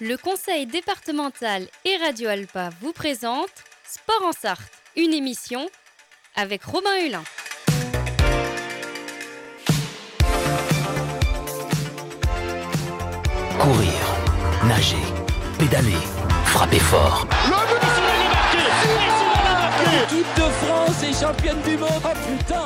Le conseil départemental et Radio Alpa vous présente Sport en Sarthe, une émission avec Robin Hulin. Courir, nager, pédaler, frapper fort. L'équipe de France est championne du monde. Oh putain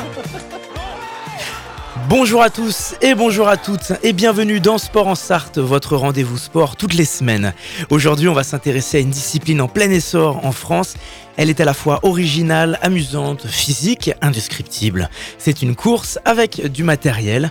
Bonjour à tous et bonjour à toutes et bienvenue dans Sport en Sarthe, votre rendez-vous sport toutes les semaines. Aujourd'hui, on va s'intéresser à une discipline en plein essor en France. Elle est à la fois originale, amusante, physique, indescriptible. C'est une course avec du matériel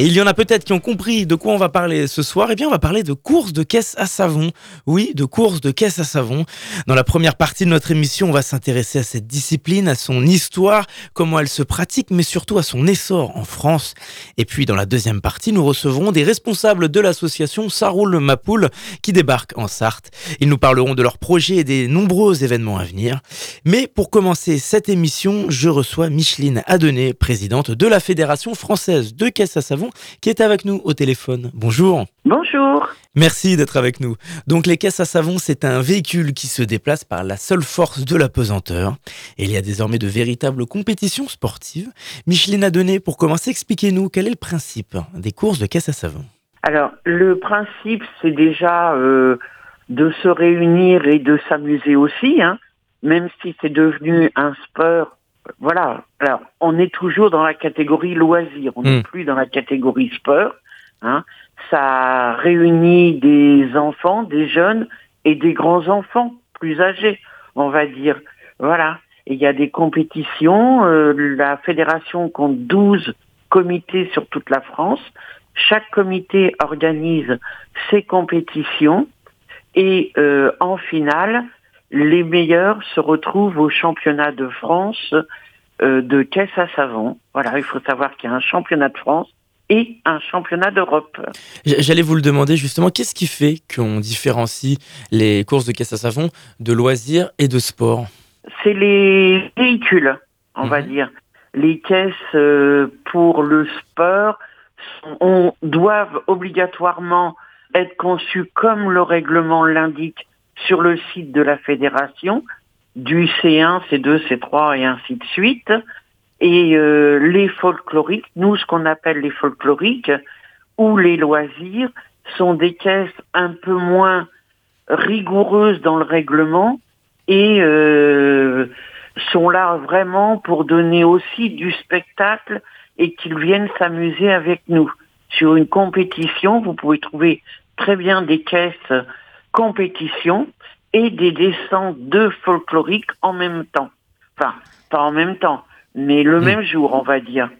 et il y en a peut-être qui ont compris de quoi on va parler ce soir. Eh bien, on va parler de course de caisse à savon. Oui, de course de caisse à savon. Dans la première partie de notre émission, on va s'intéresser à cette discipline, à son histoire, comment elle se pratique, mais surtout à son essor en France. Et puis, dans la deuxième partie, nous recevrons des responsables de l'association Saroul Mapoul qui débarquent en Sarthe. Ils nous parleront de leurs projets et des nombreux événements à venir. Mais pour commencer cette émission, je reçois Micheline Adenet, présidente de la Fédération française de caisse à savon qui est avec nous au téléphone. Bonjour. Bonjour. Merci d'être avec nous. Donc les caisses à savon, c'est un véhicule qui se déplace par la seule force de la pesanteur. Et il y a désormais de véritables compétitions sportives. Micheline a donné, pour commencer, expliquez-nous quel est le principe des courses de caisses à savon. Alors le principe, c'est déjà euh, de se réunir et de s'amuser aussi, hein, même si c'est devenu un sport voilà. Alors, on est toujours dans la catégorie loisir, on n'est hmm. plus dans la catégorie sport. Hein. Ça réunit des enfants, des jeunes et des grands enfants plus âgés, on va dire. Voilà. il y a des compétitions. Euh, la fédération compte 12 comités sur toute la France. Chaque comité organise ses compétitions et euh, en finale, les meilleurs se retrouvent au championnat de France euh, de caisse à savon. Voilà, il faut savoir qu'il y a un championnat de France et un championnat d'Europe. J'allais vous le demander justement, qu'est-ce qui fait qu'on différencie les courses de caisse à savon de loisirs et de sport? C'est les véhicules, on va mhm. dire. Les caisses euh, pour le sport on, doivent obligatoirement être conçues comme le règlement l'indique sur le site de la fédération, du C1, C2, C3 et ainsi de suite. Et euh, les folkloriques, nous ce qu'on appelle les folkloriques, ou les loisirs, sont des caisses un peu moins rigoureuses dans le règlement et euh, sont là vraiment pour donner aussi du spectacle et qu'ils viennent s'amuser avec nous. Sur une compétition, vous pouvez trouver très bien des caisses compétition et des descentes de folkloriques en même temps. Enfin, pas en même temps, mais le hmm. même jour, on va dire.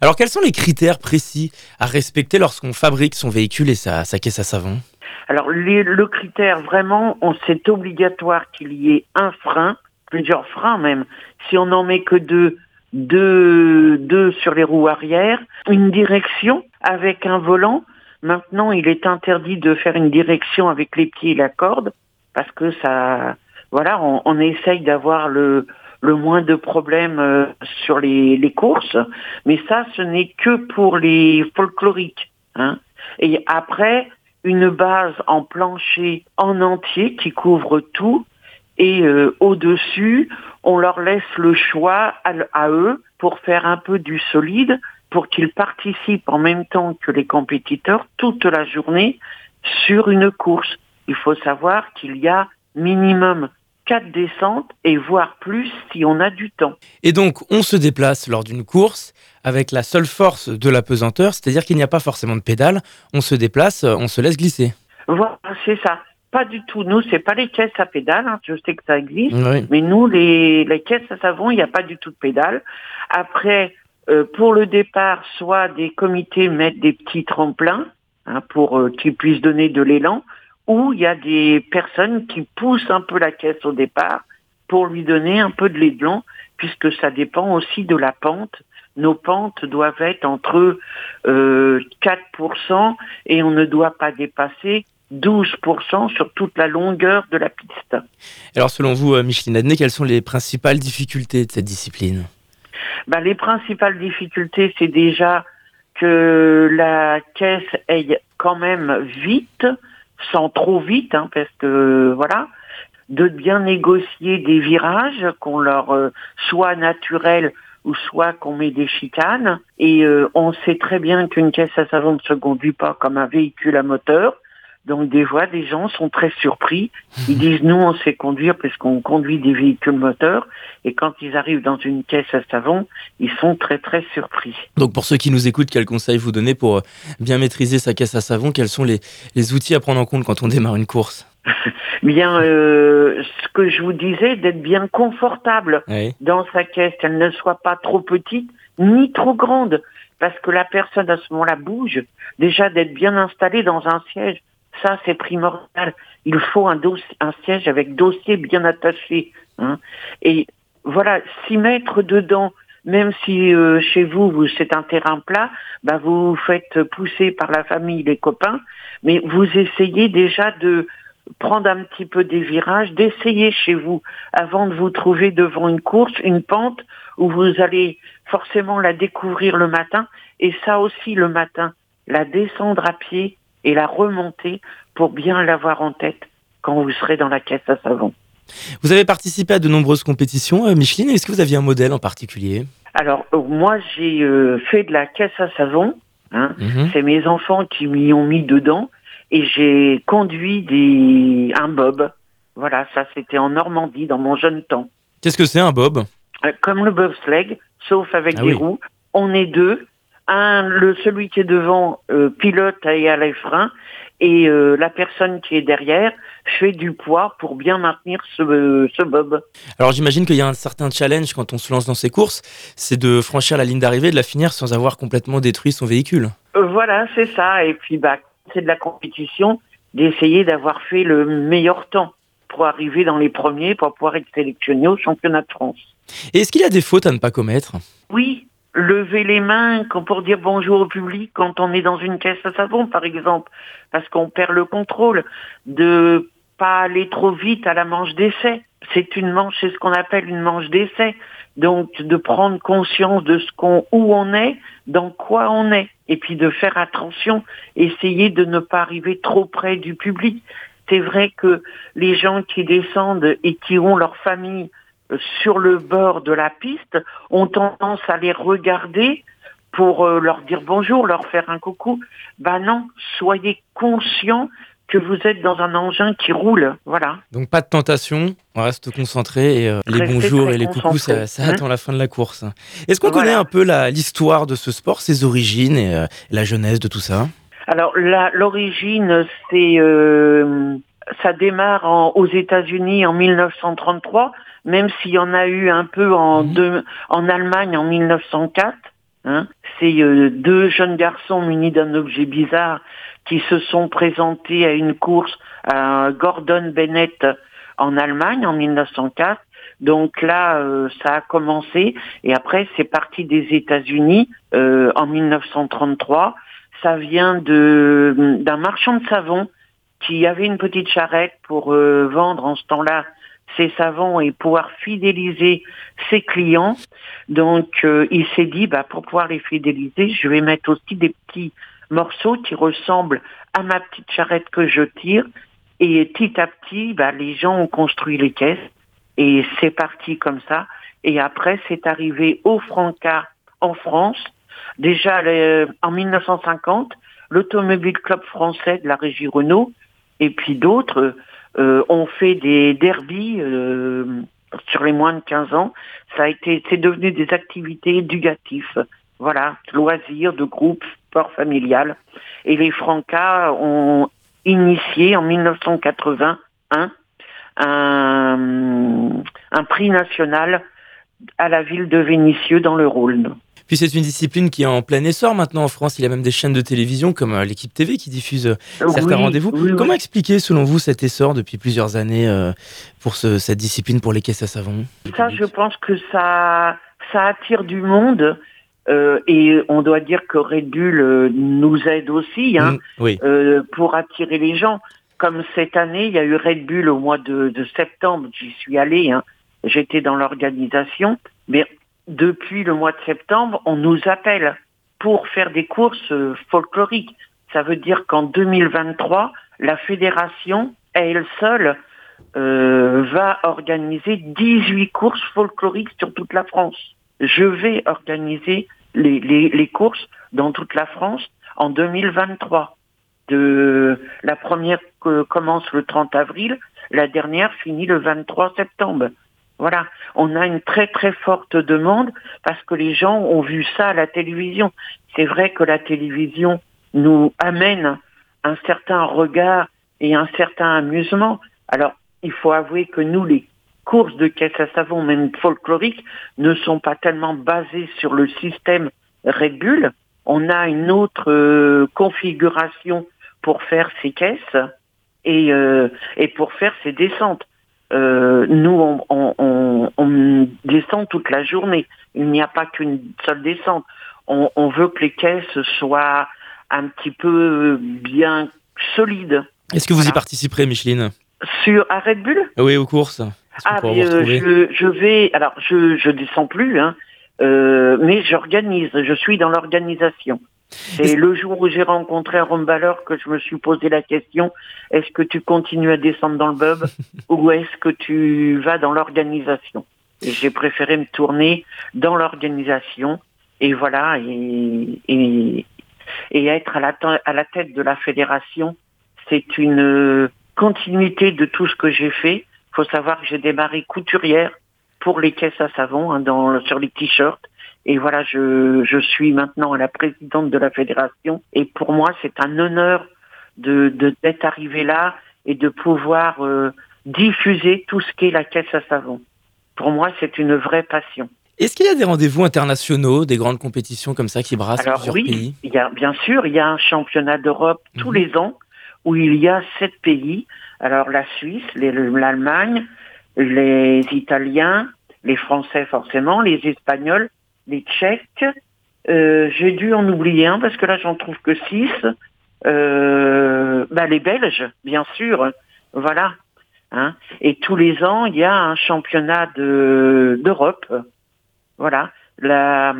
Alors, quels sont les critères précis à respecter lorsqu'on fabrique son véhicule et sa, caisse à savon? Alors, le critère, vraiment, c'est obligatoire qu'il y ait un frein, plusieurs freins même. Si on n'en met que deux, deux, deux sur les roues arrière, une direction avec un volant Maintenant, il est interdit de faire une direction avec les pieds et la corde parce que ça, voilà, on, essaye d'avoir le, moins de problèmes euh, sur les, courses, mais ça, ce n'est que pour les folkloriques. Hein. Et après, une base en plancher en entier qui couvre tout, et euh, au-dessus, on leur laisse le choix à, eux pour faire un peu du solide pour qu'ils participent en même temps que les compétiteurs toute la journée sur une course. Il faut savoir qu'il y a minimum quatre descentes et voire plus si on a du temps. Et donc on se déplace lors d'une course avec la seule force de la pesanteur, c'est-à-dire qu'il n'y a pas forcément de pédale, on se déplace, on se laisse glisser. Voilà, c'est ça. Pas du tout. Nous, c'est pas les caisses à pédale. Hein. Je sais que ça existe, mais nous, les, les caisses à savon, il n'y a pas du tout de pédale. Après, euh, pour le départ, soit des comités mettent des petits tremplins hein, pour euh, qu'ils puissent donner de l'élan, ou il y a des personnes qui poussent un peu la caisse au départ pour lui donner un peu de l'élan, puisque ça dépend aussi de la pente. Nos pentes doivent être entre euh, 4% et on ne doit pas dépasser 12% sur toute la longueur de la piste. Alors selon vous, euh, Micheline Adnet, quelles sont les principales difficultés de cette discipline? Bah, les principales difficultés, c'est déjà que la caisse aille quand même vite, sans trop vite, hein, parce que voilà, de bien négocier des virages qu'on leur euh, soit naturels ou soit qu'on met des chicanes. Et euh, on sait très bien qu'une caisse à savon ne se conduit pas comme un véhicule à moteur. Donc des fois, des gens sont très surpris. Ils disent nous, on sait conduire parce qu'on conduit des véhicules moteurs. Et quand ils arrivent dans une caisse à savon, ils sont très très surpris. Donc pour ceux qui nous écoutent, quel conseil vous donnez pour euh, bien maîtriser sa caisse à savon? Quels sont les, les outils à prendre en compte quand on démarre une course? Bien, euh, ce que je vous disais, d'être bien confortable Oui. dans sa caisse, qu'elle ne soit pas trop petite ni trop grande, parce que la personne à ce moment-là bouge. Déjà d'être bien installé dans un siège, ça c'est primordial. Il faut un, un siège avec dossier bien attaché. hein. Et voilà, s'y mettre dedans, même si euh, chez vous, vous c'est un terrain plat, bah, vous vous faites pousser par la famille, les copains, mais vous essayez déjà de prendre un petit peu des virages, d'essayer chez vous avant de vous trouver devant une course, une pente où vous allez forcément la découvrir le matin et ça aussi le matin, la descendre à pied et la remonter pour bien l'avoir en tête quand vous serez dans la caisse à savon. Vous avez participé à de nombreuses compétitions, euh, Micheline. Est-ce que vous aviez un modèle en particulier? Alors euh, moi j'ai euh, fait de la caisse à savon, hein, Mhm. c'est mes enfants qui m'y ont mis dedans et j'ai conduit des un bob. Voilà, ça c'était en Normandie dans mon jeune temps. Qu'est-ce que c'est un bob? Euh, comme le bobsleigh, sauf avec Ah des oui. roues. On est deux. Un, le celui qui est devant euh, pilote et à les freins, et euh, la personne qui est derrière fait du poids pour bien maintenir ce, ce bob. Alors j'imagine qu'il y a un certain challenge quand on se lance dans ces courses, c'est de franchir la ligne d'arrivée de la finir sans avoir complètement détruit son véhicule. Euh, voilà, c'est ça. Et puis bah, c'est de la compétition d'essayer d'avoir fait le meilleur temps pour arriver dans les premiers, pour pouvoir être sélectionné au championnat de France. Et est-ce qu'il y a des fautes à ne pas commettre? Oui, lever les mains pour dire bonjour au public quand on est dans une caisse à savon, par exemple, parce qu'on perd le contrôle, de pas aller trop vite à la manche d'essai. C'est une manche, c'est ce qu'on appelle une manche d'essai. Donc, de prendre conscience de ce qu'on, où on est, dans quoi on est, et puis de faire attention, essayer de ne pas arriver trop près du public. C'est vrai que les gens qui descendent et qui ont leur famille sur le bord de la piste ont tendance à les regarder pour euh, leur dire bonjour, leur faire un coucou. Ben non, soyez conscients que vous êtes dans un engin qui roule. Voilà. Donc pas de tentation, on reste concentré et euh, les bonjours et les coucous, ça, ça Hein attend la fin de la course. Est-ce qu'on Voilà. connaît un peu l'histoire de ce sport, ses origines et euh, la genèse de tout ça? Alors l'origine, c'est euh, ça démarre en- aux États-Unis en 1933, même s'il y en a eu un peu en, Mhm. deux- en Allemagne en 1904. hein. C'est euh, deux jeunes garçons munis d'un objet bizarre qui se sont présentés à une course à Gordon Bennett en Allemagne en 1904. Donc là, euh, ça a commencé et après c'est parti des États-Unis euh, en 1933 ça vient de d'un marchand de savon qui avait une petite charrette pour euh, vendre en ce temps-là ses savons et pouvoir fidéliser ses clients. Donc euh, il s'est dit bah pour pouvoir les fidéliser, je vais mettre aussi des petits morceaux qui ressemblent à ma petite charrette que je tire et petit à petit bah, les gens ont construit les caisses et c'est parti comme ça et après c'est arrivé au Franca en France Déjà, en 1950, l'Automobile Club français de la régie Renault et puis d'autres euh, ont fait des derbies euh, sur les moins de 15 ans. Ça a été, c'est devenu des activités éducatives. Voilà, loisirs de groupe, sport familial. Et les Francas ont initié en 1981 un, un prix national à la ville de Vénissieux dans le Rhône. Puis c'est une discipline qui est en plein essor maintenant en France. Il y a même des chaînes de télévision comme euh, l'équipe TV qui diffuse euh, certains Oui, rendez-vous. oui, oui. Comment expliquer selon vous cet essor depuis plusieurs années euh, pour ce- cette discipline pour les caisses à savon Ça, je pense que ça, ça attire du monde. euh, et on doit dire que Red Bull euh, nous aide aussi hein, Mm, Oui. euh, pour attirer les gens. Comme cette année, il y a eu Red Bull au mois de, de septembre, j'y suis allé, hein, j'étais dans l'organisation. Mais depuis le mois de septembre, on nous appelle pour faire des courses euh, folkloriques. Ça veut dire qu'en 2023, la fédération, elle seule, euh, va organiser 18 courses folkloriques sur toute la France. Je vais organiser les, les, les courses dans toute la France en 2023. De, la première que commence le 30 avril, la dernière finit le 23 septembre. Voilà, on a une très très forte demande parce que les gens ont vu ça à la télévision. C'est vrai que la télévision nous amène un certain regard et un certain amusement. Alors, il faut avouer que nous, les courses de caisse à savon, même folkloriques, ne sont pas tellement basées sur le système Red. On a une autre euh, configuration pour faire ces caisses et, euh, et pour faire ces descentes. Euh, nous, on, on, on, descend toute la journée. Il n'y a pas qu'une seule descente. On, on, veut que les caisses soient un petit peu bien solides. Est-ce que vous voilà. y participerez, Micheline? Sur à Red Bull Oui, aux courses. Ah, mais euh, je, je, vais. Alors, je je descends plus, hein, euh, mais j'organise. Je suis dans l'organisation. C'est le jour où j'ai rencontré Aaron Balleur que je me suis posé la question est-ce que tu continues à descendre dans le bub ou est-ce que tu vas dans l'organisation? J'ai préféré me tourner dans l'organisation et voilà et, et, et être à la, à la tête de la fédération, c'est une continuité de tout ce que j'ai fait. Il faut savoir que j'ai démarré couturière pour les caisses à savon hein, dans, sur les t-shirts. Et voilà, je, je suis maintenant la présidente de la fédération. Et pour moi, c'est un honneur de d'être arrivé là et de pouvoir euh, diffuser tout ce qu'est la caisse à savon. Pour moi, c'est une vraie passion. Est-ce qu'il y a des rendez-vous internationaux, des grandes compétitions comme ça qui brassent Alors, plusieurs oui, pays? il y a, bien sûr, il y a un championnat d'Europe mmh. tous les ans où il y a sept pays. Alors la Suisse, l'Allemagne, les Italiens, les Français forcément, les Espagnols, les Tchèques. Euh, J'ai dû en oublier un parce que là j'en trouve que six. Euh, bah, les Belges, bien sûr. Voilà. Hein. Et tous les ans, il y a un championnat d'Europe. voilà. La,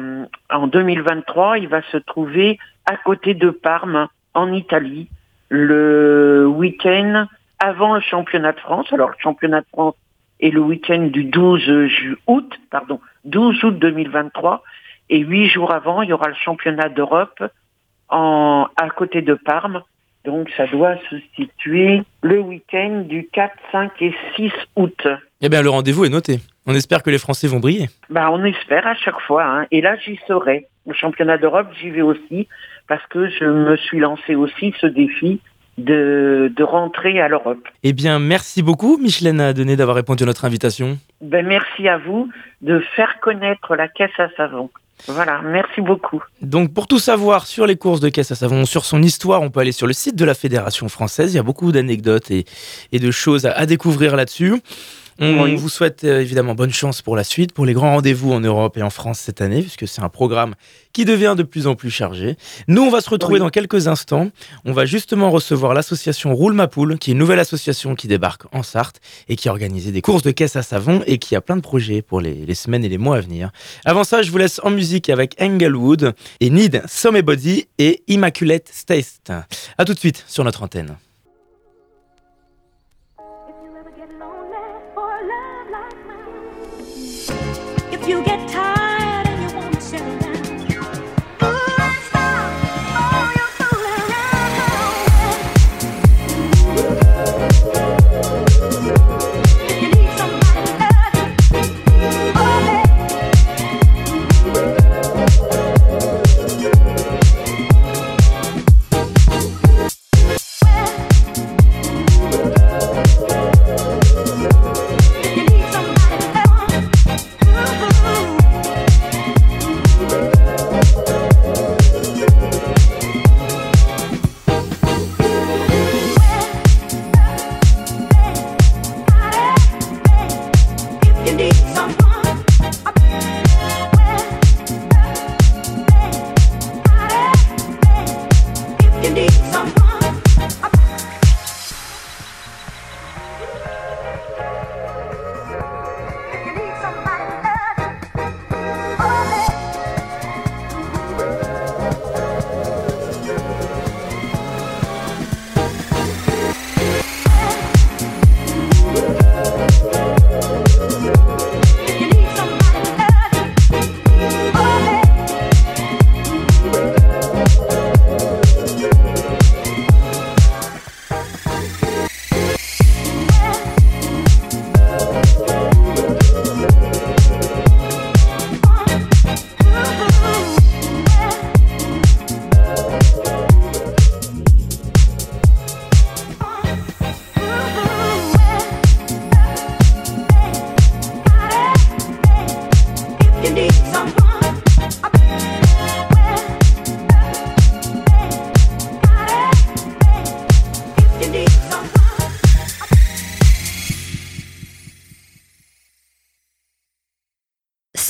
en 2023, il va se trouver à côté de Parme, en Italie, le week-end avant le championnat de France. Alors, le championnat de France est le week-end du 12 août, pardon, 12 août 2023. Et huit jours avant, il y aura le championnat d'Europe en, à côté de Parme. Donc, ça doit se situer le week-end du 4, 5 et 6 août. Eh bien, le rendez-vous est noté. On espère que les Français vont briller. Bah, on espère à chaque fois. Hein. Et là, j'y serai. Au championnat d'Europe, j'y vais aussi parce que je me suis lancé aussi ce défi de, de rentrer à l'Europe. Eh bien, merci beaucoup, Michelin Adené, d'avoir répondu à notre invitation. Ben, merci à vous de faire connaître la caisse à savon. Voilà, merci beaucoup. Donc pour tout savoir sur les courses de caisse à savon, sur son histoire, on peut aller sur le site de la Fédération française. Il y a beaucoup d'anecdotes et, et, de choses à, à découvrir là-dessus. On oui. vous souhaite euh, évidemment bonne chance pour la suite, pour les grands rendez-vous en Europe et en France cette année, puisque c'est un programme qui devient de plus en plus chargé. Nous, on va se retrouver oui. dans quelques instants. On va justement recevoir l'association Roule ma poule, qui est une nouvelle association qui débarque en Sarthe et qui a organisé des courses de caisse à savon et qui a plein de projets pour les, les semaines et les mois à venir. Avant ça, je vous laisse en musique avec Englewood et Need Somebody et Immaculate Taste. À tout de suite sur notre antenne. get lonely for love like mine. If you get tired. Someone,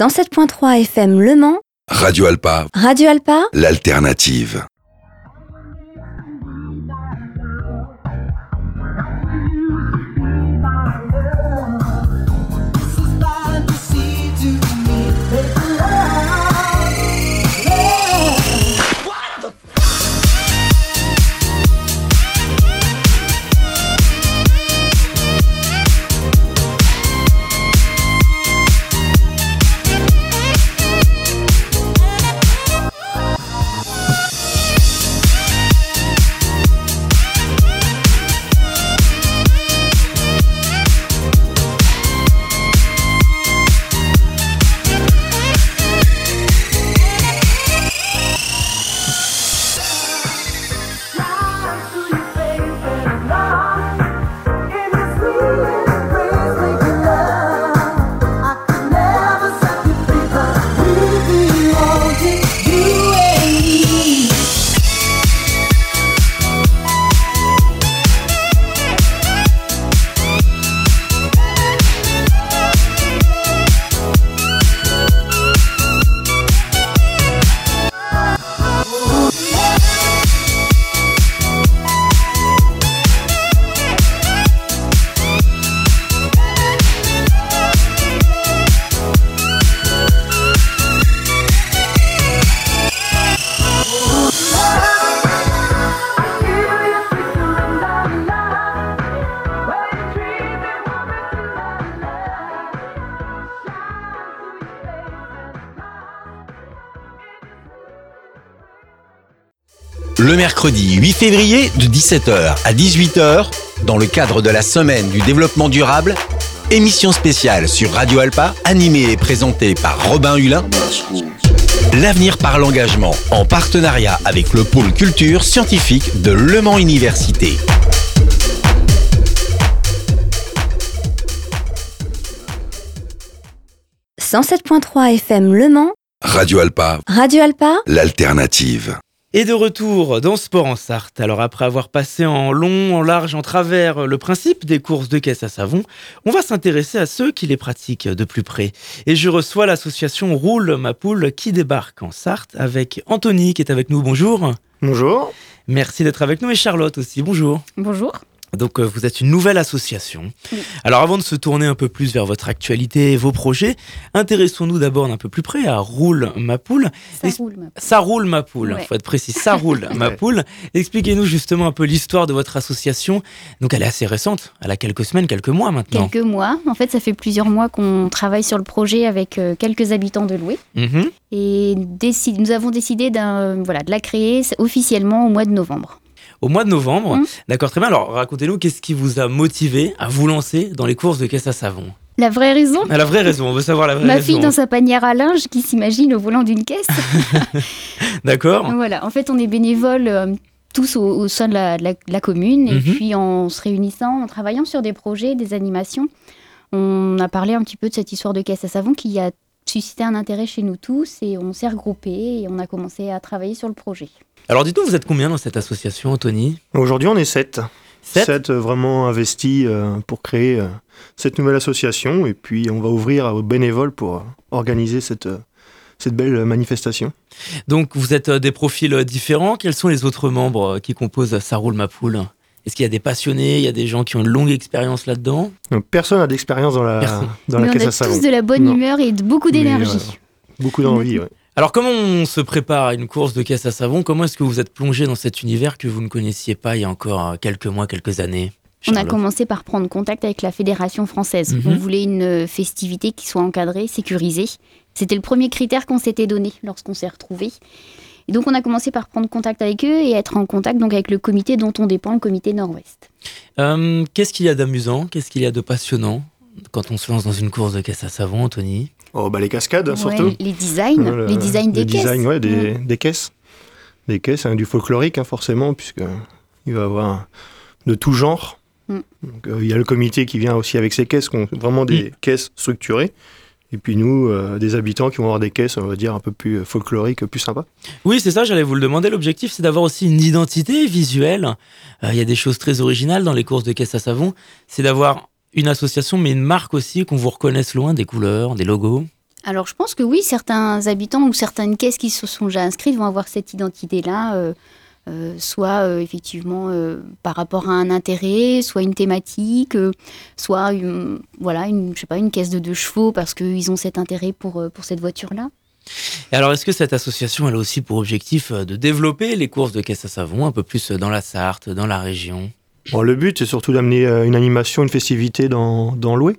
107.3 FM Le Mans, Radio Alpa, Radio Alpa, l'alternative. Mercredi 8 février de 17h à 18h, dans le cadre de la semaine du développement durable, émission spéciale sur Radio Alpa, animée et présentée par Robin Hulin. L'avenir par l'engagement, en partenariat avec le pôle culture scientifique de Le Mans Université. « 107.3 FM Le Mans, Radio Alpa, Radio Alpa, l'alternative. Et de retour dans Sport en Sarthe. Alors après avoir passé en long, en large, en travers le principe des courses de caisse à savon, on va s'intéresser à ceux qui les pratiquent de plus près. Et je reçois l'association Roule ma poule qui débarque en Sarthe avec Anthony qui est avec nous. Bonjour. Bonjour. Merci d'être avec nous et Charlotte aussi. Bonjour. Bonjour. Donc euh, vous êtes une nouvelle association. Oui. Alors avant de se tourner un peu plus vers votre actualité et vos projets, intéressons-nous d'abord d'un peu plus près à Roule ma poule. Ça Ex- roule, ma Ça roule ma poule, Ouais. faut être précis, ça roule ma poule. Expliquez-nous justement un peu l'histoire de votre association. Donc elle est assez récente, elle a quelques semaines, quelques mois maintenant. Quelques mois. En fait, ça fait plusieurs mois qu'on travaille sur le projet avec euh, quelques habitants de Loué. Mhm. Et nous avons décidé d'un- voilà, de la créer officiellement au mois de novembre. Au mois de novembre, Mhm. d'accord, très bien. Alors racontez-nous qu'est-ce qui vous a motivé à vous lancer dans les courses de caisse à savon? La vraie raison? Ah, La vraie raison, on veut savoir la vraie Ma raison. fille dans sa panière à linge qui s'imagine au volant d'une caisse. D'accord voilà, en fait, on est bénévoles euh, tous au, au sein de la, de la- de la commune. Et Mhm. puis, en se réunissant, en travaillant sur des projets, des animations, on a parlé un petit peu de cette histoire de caisse à savon qui a suscité un intérêt chez nous tous. Et on s'est regroupés et on a commencé à travailler sur le projet. Alors dites-nous, vous êtes combien dans cette association, Anthony? Aujourd'hui, on est sept. Sept Sept euh, vraiment investis euh, pour créer euh, cette nouvelle association. Et puis, on va ouvrir aux bénévoles pour euh, organiser cette, euh, cette belle manifestation. Donc vous êtes euh, des profils différents. Quels sont les autres membres qui composent Ça roule ma poule Est-ce qu'il y a des passionnés, il y a des gens qui ont une longue expérience là-dedans? Personne n'a d'expérience dans la, Personne. dans la Mais caisse on a tous de la bonne Non. humeur et de beaucoup d'énergie. Beaucoup d'envie, ouais. Alors comment on se prépare à une course de caisse à savon? Comment est-ce que vous êtes plongé dans cet univers que vous ne connaissiez pas il y a encore euh, quelques mois, quelques années On a commencé par prendre contact avec la fédération française. Mhm. On voulait une euh, festivité qui soit encadrée, sécurisée. C'était le premier critère qu'on s'était donné lorsqu'on s'est retrouvés. Et donc on a commencé par prendre contact avec eux et être en contact donc avec le comité dont on dépend, le comité Nord-Ouest. Euh, Qu'est-ce qu'il y a d'amusant? Qu'est-ce qu'il y a de passionnant? Quand on se lance dans une course de caisse à savon, Anthony Oh, bah, les cascades, Ouais, surtout. les designs, Euh, le- les designs des les caisses. designs, ouais, des, Mm. des caisses. Des caisses, hein, du folklorique, hein, forcément, puisque il va y avoir de tout genre. Mm. Donc, euh, il y a le comité qui vient aussi avec ses caisses, qui ont vraiment des Mm. caisses structurées. Et puis nous, euh, des habitants qui vont avoir des caisses, on va dire, un peu plus euh, folkloriques, plus sympas. Oui, c'est ça, j'allais vous le demander. L'objectif, c'est d'avoir aussi une identité visuelle. Euh, Il y a des choses très originales dans les courses de caisse à savon. C'est d'avoir une association, mais une marque aussi, qu'on vous reconnaisse loin, des couleurs, des logos. Alors je pense que oui, certains habitants ou certaines caisses qui se sont déjà inscrites vont avoir cette identité-là, euh, euh, soit euh, effectivement par rapport à un intérêt, soit une thématique, soit une, voilà, une, je sais pas, une caisse de deux chevaux parce qu'ils ont cet intérêt pour, pour cette voiture-là. Et alors, est-ce que cette association, elle a aussi pour objectif de développer les courses de caisse à savon un peu plus dans la Sarthe, dans la région? Bon, le but, c'est surtout d'amener euh, une animation, une festivité dans, dans l'Oué.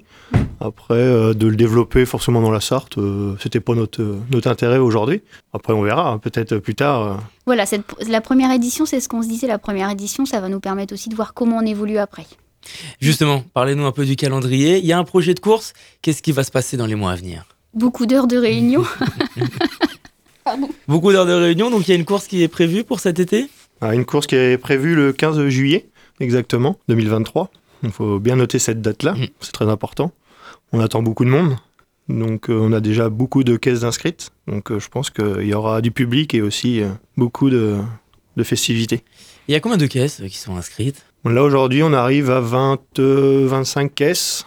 Après, euh, de le développer forcément dans la Sarthe, euh, c'était pas notre, euh, notre intérêt aujourd'hui. Après, on verra, hein, peut-être plus tard. euh. Voilà, cette, la première édition, c'est ce qu'on se disait, la première édition, ça va nous permettre aussi de voir comment on évolue après. Justement, parlez-nous un peu du calendrier. Il y a un projet de course. Qu'est-ce qui va se passer dans les mois à venir? Beaucoup d'heures de réunion. Beaucoup d'heures de réunion, donc il y a une course qui est prévue pour cet été? Ah, une course qui est prévue le 15 juillet, exactement, 2023. Il faut bien noter cette date-là, Mhm. c'est très important. On attend beaucoup de monde, donc euh, on a déjà beaucoup de caisses inscrites. Donc euh, je pense qu'il y aura du public et aussi euh, beaucoup de, de festivités. Il y a combien de caisses qui sont inscrites? Là aujourd'hui, on arrive à 20, euh, 25 caisses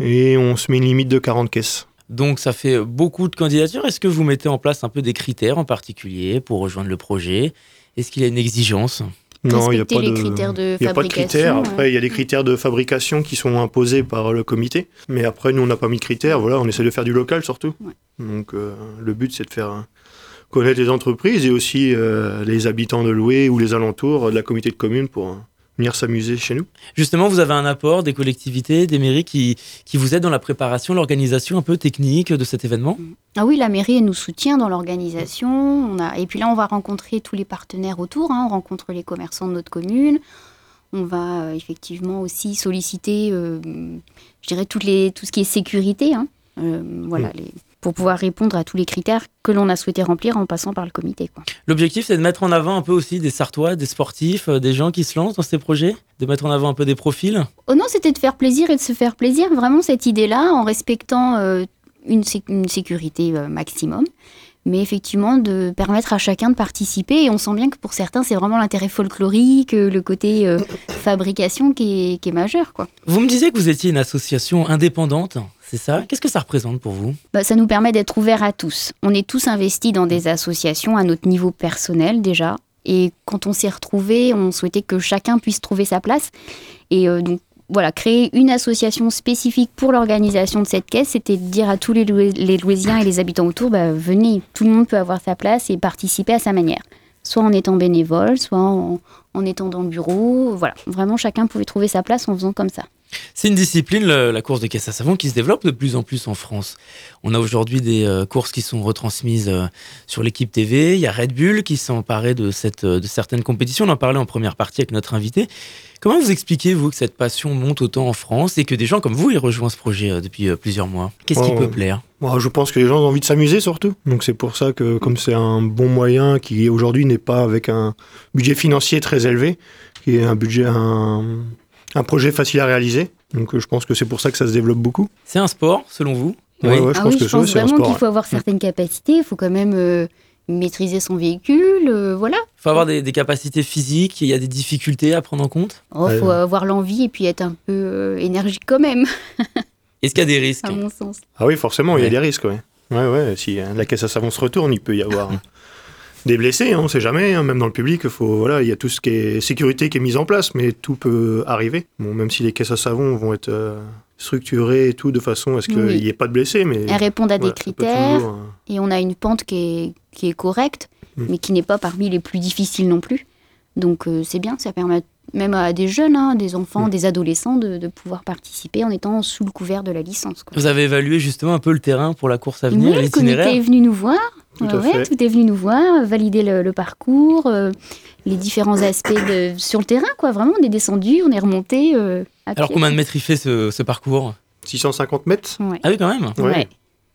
et on se met une limite de 40 caisses. Donc ça fait beaucoup de candidatures. Est-ce que vous mettez en place un peu des critères en particulier pour rejoindre le projet? Est-ce qu'il y a une exigence? Non, il n'y a pas les de critères de il y a pas de critères. ouais. Après, il y a des critères de fabrication qui sont imposés par le comité. Mais après, nous, on n'a pas mis de critères. Voilà, on essaie de faire du local surtout. Ouais. Donc, euh, le but, c'est de faire euh, connaître les entreprises et aussi euh, les habitants de Loué ou les alentours euh, de la comité de communes pour euh, venir s'amuser chez nous. Justement, vous avez un apport des collectivités, des mairies qui, qui vous aident dans la préparation, l'organisation un peu technique de cet événement? Ah oui, la mairie elle nous soutient dans l'organisation. On a... Et puis là, on va rencontrer tous les partenaires autour. hein. On rencontre les commerçants de notre commune. On va euh, effectivement aussi solliciter, euh, je dirais, toutes les... tout ce qui est sécurité. hein. Euh, voilà, les... pour pouvoir répondre à tous les critères que l'on a souhaité remplir en passant par le comité. L'objectif, c'est de mettre en avant un peu aussi des Sartois, des sportifs, euh, des gens qui se lancent dans ces projets, de mettre en avant un peu des profils. Oh non, c'était de faire plaisir et de se faire plaisir, vraiment cette idée-là, en respectant euh, une, sé- une sécurité euh, maximum, mais effectivement de permettre à chacun de participer. Et on sent bien que pour certains, c'est vraiment l'intérêt folklorique, le côté euh, fabrication qui est, qui est majeur. Quoi. Vous me disiez que vous étiez une association indépendante, c'est ça Qu'est-ce que ça représente pour vous? Bah, ça nous permet d'être ouverts à tous. On est tous investis dans des associations à notre niveau personnel déjà. Et quand on s'est retrouvés, on souhaitait que chacun puisse trouver sa place. Et euh, donc, voilà, créer une association spécifique pour l'organisation de cette caisse, c'était de dire à tous les, les Louésiens et les habitants autour, bah, venez, tout le monde peut avoir sa place et participer à sa manière. Soit en étant bénévole, soit en, en étant dans le bureau. Voilà, vraiment, chacun pouvait trouver sa place en faisant comme ça. C'est une discipline, la course de caisse à savon, qui se développe de plus en plus en France. On a aujourd'hui des euh, courses qui sont retransmises euh, sur l'équipe TV. Il y a Red Bull qui s'est emparé de, cette, euh, de certaines compétitions. On en parlait en première partie avec notre invité. Comment vous expliquez, vous, que cette passion monte autant en France et que des gens comme vous y rejoignent ce projet depuis plusieurs mois? Qu'est-ce qui Oh, peut plaire? Moi, je pense que les gens ont envie de s'amuser surtout. Donc c'est pour ça que comme c'est un bon moyen qui aujourd'hui n'est pas avec un budget financier très élevé, qui est un budget un, un projet facile à réaliser. Donc euh, je pense que c'est pour ça que ça se développe beaucoup. C'est un sport, selon vous Ouais, ouais, je ah pense oui, que je pense c'est un vraiment sport. qu'il faut avoir certaines capacités, il faut quand même euh, maîtriser son véhicule, euh, voilà. Il faut avoir des, des capacités physiques, il y a des difficultés à prendre en compte Il Ouais. faut avoir l'envie et puis être un peu euh, énergique quand même, Est-ce qu'il y a des risques à mon sens. Ah oui, forcément, il y a des risques. Ouais, ouais, ouais. Si euh, la caisse à savon se retourne, il peut y avoir des blessés. hein, on ne sait jamais. hein, même dans le public, faut voilà, il y a tout ce qui est sécurité qui est mis en place, mais tout peut arriver. Bon, même si les caisses à savon vont être euh, structurées et tout de façon à ce qu'il Oui. n'y ait pas de blessés, mais Elles répondent à voilà, des critères toujours, euh, et on a une pente qui est, qui est correcte, Mm. mais qui n'est pas parmi les plus difficiles non plus. Donc euh, c'est bien, ça permet même à des jeunes, hein, des enfants, Mm. des adolescents de, de pouvoir participer en étant sous le couvert de la licence. quoi. Vous avez évalué justement un peu le terrain pour la course à venir, Oui, l'itinéraire est venu nous voir. Tout Ouais, à ouais, fait. tout est venu nous voir, valider le, le parcours, euh, les différents aspects de, sur le terrain, quoi. Vraiment, on est descendu, on est remonté. euh, Alors pied. combien de mètres il fait ce, ce parcours? 650 mètres? Ouais. Ah oui quand même Ouais. Ouais.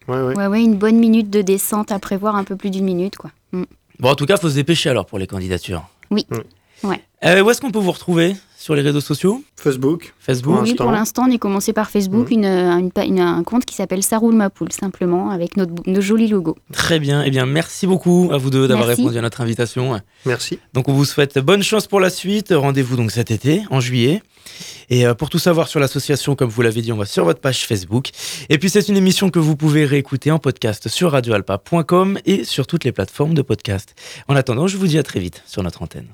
Ouais, ouais. Ouais, ouais, une bonne minute de descente à prévoir, un peu plus d'une minute, quoi. Mm. Bon en tout cas, faut se dépêcher alors pour les candidatures. Oui. Mm. Ouais. Euh, où est-ce qu'on peut vous retrouver Sur les réseaux sociaux? Facebook. Facebook Oui, pour l'instant, on est commencé par Facebook, une, une pa- une- un compte qui s'appelle Ça roule ma poule, simplement, avec notre, nos jolis logos. Très bien. Eh bien, merci beaucoup à vous deux d'avoir répondu à notre invitation. Merci. Donc, on vous souhaite bonne chance pour la suite. Rendez-vous donc cet été, en juillet. Et euh, pour tout savoir sur l'association, comme vous l'avez dit, on va sur votre page Facebook. Et puis, c'est une émission que vous pouvez réécouter en podcast sur radioalpa.com et sur toutes les plateformes de podcast. En attendant, je vous dis à très vite sur notre antenne.